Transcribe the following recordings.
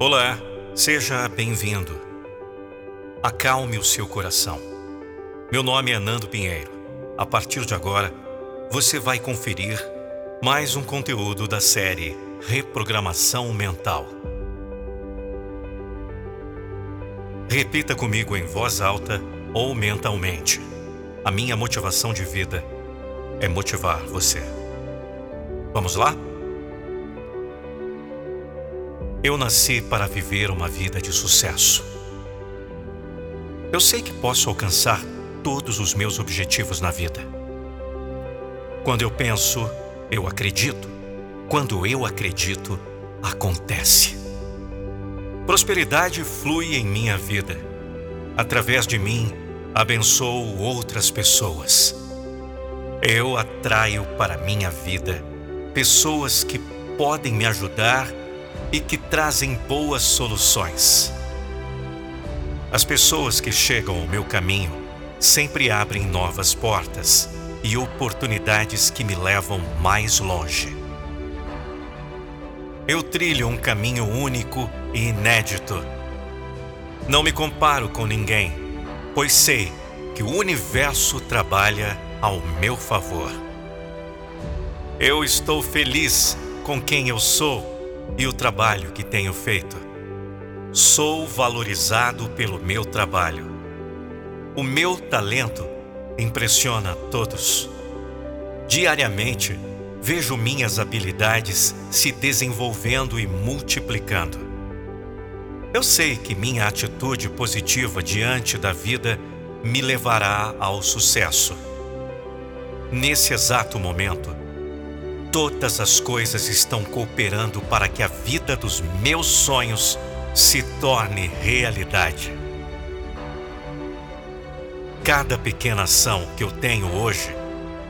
Olá, seja bem-vindo. Acalme o seu coração. Meu nome é Nando Pinheiro. A partir de agora, você vai conferir mais um conteúdo da série Reprogramação Mental. Repita comigo em voz alta ou mentalmente. A minha motivação de vida é motivar você. Vamos lá? Eu nasci para viver uma vida de sucesso. Eu sei que posso alcançar todos os meus objetivos na vida. Quando eu penso, eu acredito. Quando eu acredito, acontece. Prosperidade flui em minha vida. Através de mim, abençoo outras pessoas. Eu atraio para minha vida pessoas que podem me ajudar e que trazem boas soluções. As pessoas que chegam ao meu caminho sempre abrem novas portas e oportunidades que me levam mais longe. Eu trilho um caminho único e inédito. Não me comparo com ninguém, pois sei que o universo trabalha ao meu favor. Eu estou feliz com quem eu sou e o trabalho que tenho feito. Sou valorizado pelo meu trabalho. O meu talento impressiona todos. Diariamente, vejo minhas habilidades se desenvolvendo e multiplicando. Eu sei que minha atitude positiva diante da vida me levará ao sucesso. Nesse exato momento, Todas as coisas estão cooperando para que a vida dos meus sonhos se torne realidade. Cada pequena ação que eu tenho hoje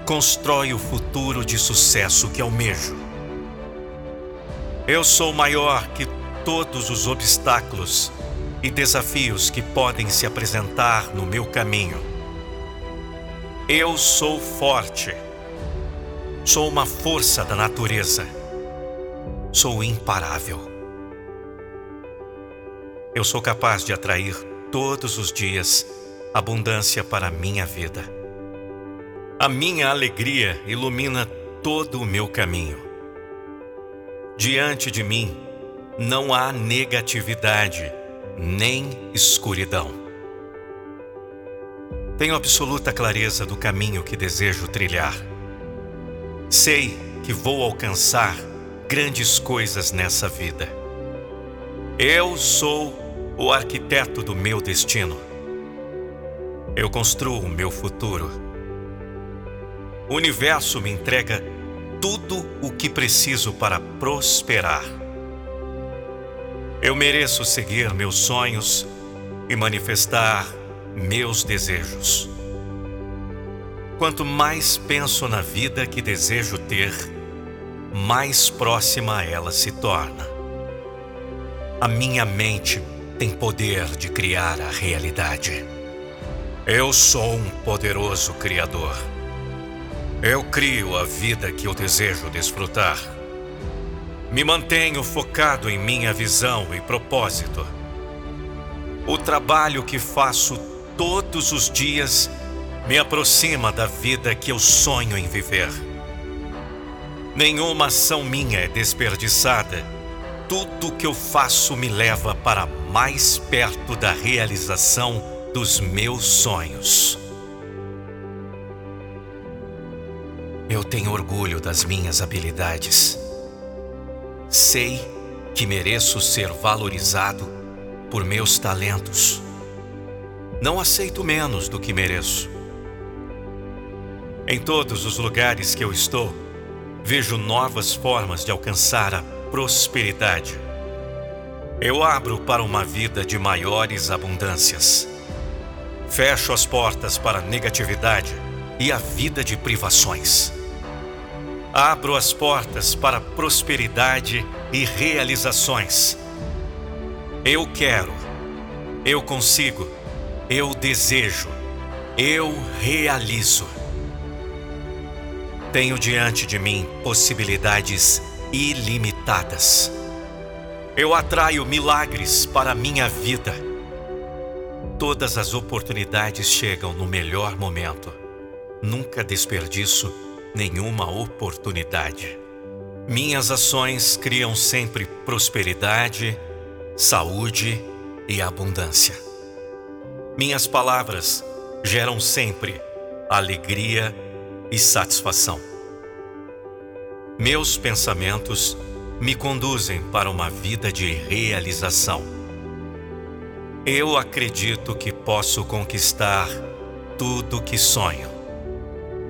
constrói o futuro de sucesso que almejo. Eu sou maior que todos os obstáculos e desafios que podem se apresentar no meu caminho. Eu sou forte Sou uma força da natureza. Sou imparável. Eu sou capaz de atrair todos os dias abundância para a minha vida. A minha alegria ilumina todo o meu caminho. Diante de mim não há negatividade nem escuridão. Tenho absoluta clareza do caminho que desejo trilhar. Sei que vou alcançar grandes coisas nessa vida. Eu sou o arquiteto do meu destino. Eu construo o meu futuro. O universo me entrega tudo o que preciso para prosperar. Eu mereço seguir meus sonhos e manifestar meus desejos. Quanto mais penso na vida que desejo ter, mais próxima ela se torna. A minha mente tem poder de criar a realidade. Eu sou um poderoso Criador. Eu crio a vida que eu desejo desfrutar. Me mantenho focado em minha visão e propósito. O trabalho que faço todos os dias me aproxima da vida que eu sonho em viver. Nenhuma ação minha é desperdiçada. Tudo que eu faço me leva para mais perto da realização dos meus sonhos. Eu tenho orgulho das minhas habilidades. Sei que mereço ser valorizado por meus talentos. Não aceito menos do que mereço. Em todos os lugares que eu estou, vejo novas formas de alcançar a prosperidade. Eu abro para uma vida de maiores abundâncias. Fecho as portas para a negatividade e a vida de privações. Abro as portas para prosperidade e realizações. Eu quero, eu consigo, eu desejo, eu realizo. Tenho diante de mim possibilidades ilimitadas. Eu atraio milagres para minha vida. Todas as oportunidades chegam no melhor momento. Nunca desperdiço nenhuma oportunidade. Minhas ações criam sempre prosperidade, saúde e abundância. Minhas palavras geram sempre alegria e satisfação. Meus pensamentos me conduzem para uma vida de realização. Eu acredito que posso conquistar tudo que sonho.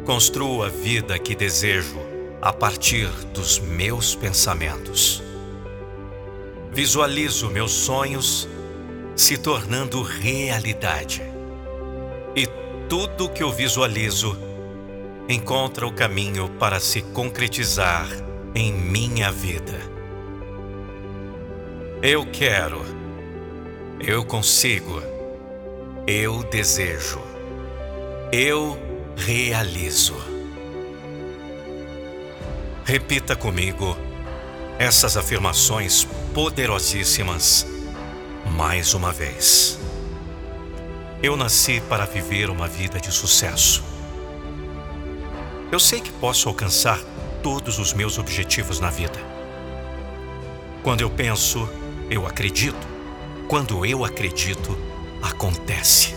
Construo a vida que desejo a partir dos meus pensamentos. Visualizo meus sonhos se tornando realidade. E tudo que eu visualizo encontra o caminho para se concretizar em minha vida. Eu quero, eu consigo, eu desejo, eu realizo. Repita comigo essas afirmações poderosíssimas mais uma vez. Eu nasci para viver uma vida de sucesso. Eu sei que posso alcançar todos os meus objetivos na vida. Quando eu penso, eu acredito. Quando eu acredito, acontece.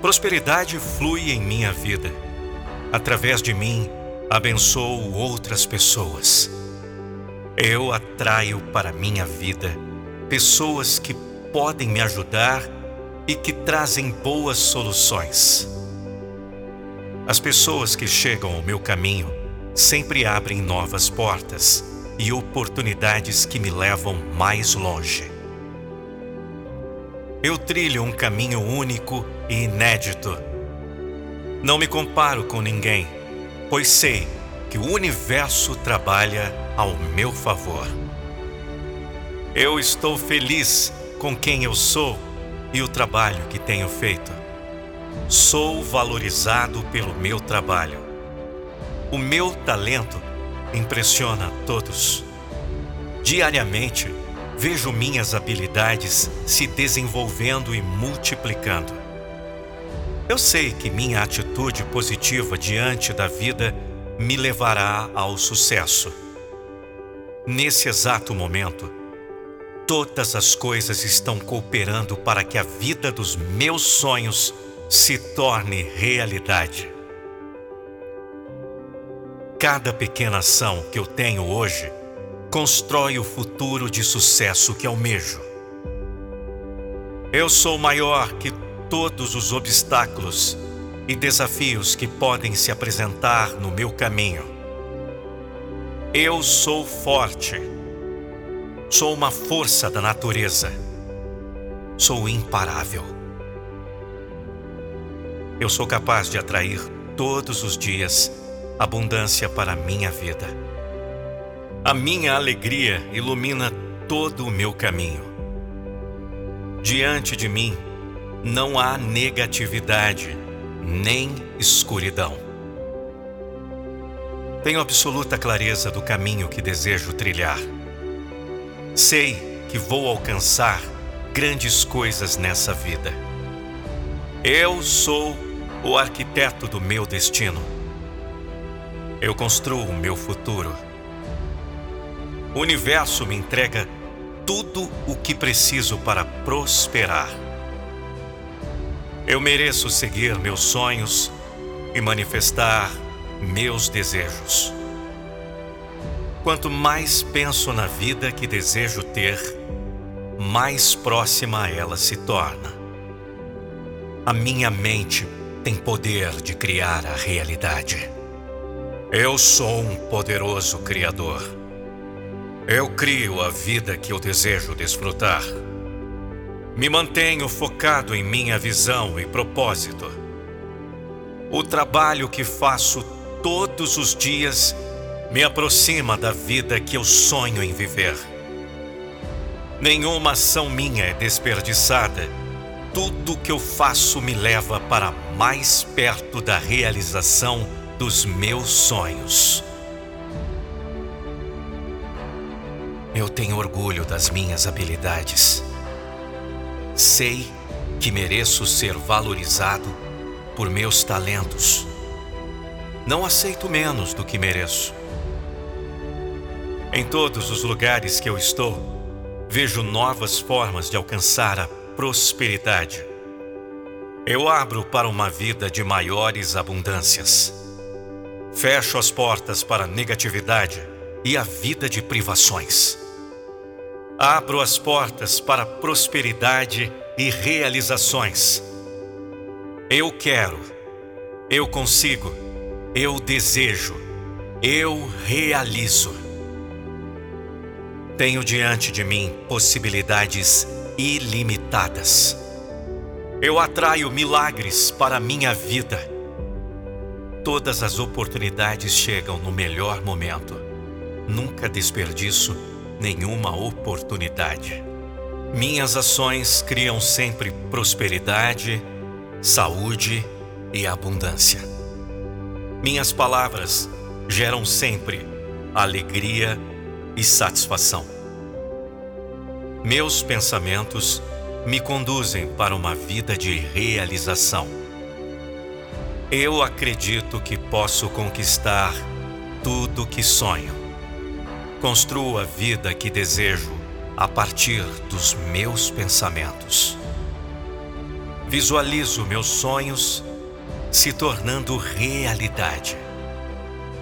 Prosperidade flui em minha vida. Através de mim, abençoo outras pessoas. Eu atraio para minha vida pessoas que podem me ajudar e que trazem boas soluções. As pessoas que chegam ao meu caminho sempre abrem novas portas e oportunidades que me levam mais longe. Eu trilho um caminho único e inédito. Não me comparo com ninguém, pois sei que o universo trabalha ao meu favor. Eu estou feliz com quem eu sou e o trabalho que tenho feito. Sou valorizado pelo meu trabalho. O meu talento impressiona todos. Diariamente, vejo minhas habilidades se desenvolvendo e multiplicando. Eu sei que minha atitude positiva diante da vida me levará ao sucesso. Nesse exato momento, todas as coisas estão cooperando para que a vida dos meus sonhos se torne realidade. Cada pequena ação que eu tenho hoje constrói o futuro de sucesso que almejo. Eu sou maior que todos os obstáculos e desafios que podem se apresentar no meu caminho. Eu sou forte Sou uma força da natureza. Sou imparável. Eu sou capaz de atrair todos os dias abundância para a minha vida. A minha alegria ilumina todo o meu caminho. Diante de mim não há negatividade nem escuridão. Tenho absoluta clareza do caminho que desejo trilhar. Sei que vou alcançar grandes coisas nessa vida. Eu sou o arquiteto do meu destino. Eu construo o meu futuro. O universo me entrega tudo o que preciso para prosperar. Eu mereço seguir meus sonhos e manifestar meus desejos. Quanto mais penso na vida que desejo ter, mais próxima ela se torna. A minha mente tem poder de criar a realidade. Eu sou um poderoso Criador. Eu crio a vida que eu desejo desfrutar. Me mantenho focado em minha visão e propósito. O trabalho que faço todos os dias me aproxima da vida que eu sonho em viver. Nenhuma ação minha é desperdiçada. Tudo que eu faço me leva para mais perto da realização dos meus sonhos. Eu tenho orgulho das minhas habilidades. Sei que mereço ser valorizado por meus talentos. Não aceito menos do que mereço. Em todos os lugares que eu estou, vejo novas formas de alcançar a prosperidade. Eu abro para uma vida de maiores abundâncias. Fecho as portas para a negatividade e a vida de privações. Abro as portas para prosperidade e realizações. Eu quero, eu consigo, eu desejo, eu realizo. Tenho diante de mim possibilidades ilimitadas. Eu atraio milagres para minha vida. Todas as oportunidades chegam no melhor momento. Nunca desperdiço nenhuma oportunidade. Minhas ações criam sempre prosperidade, saúde e abundância. Minhas palavras geram sempre alegria e satisfação. Meus pensamentos me conduzem para uma vida de realização. Eu acredito que posso conquistar tudo que sonho Construo a vida que desejo a partir dos meus pensamentos. Visualizo meus sonhos se tornando realidade.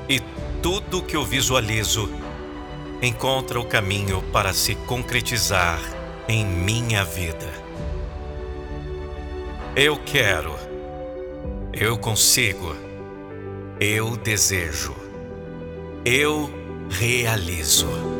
E tudo que eu visualizo encontra o caminho para se concretizar em minha vida. Eu quero, eu consigo, eu desejo, eu realizo.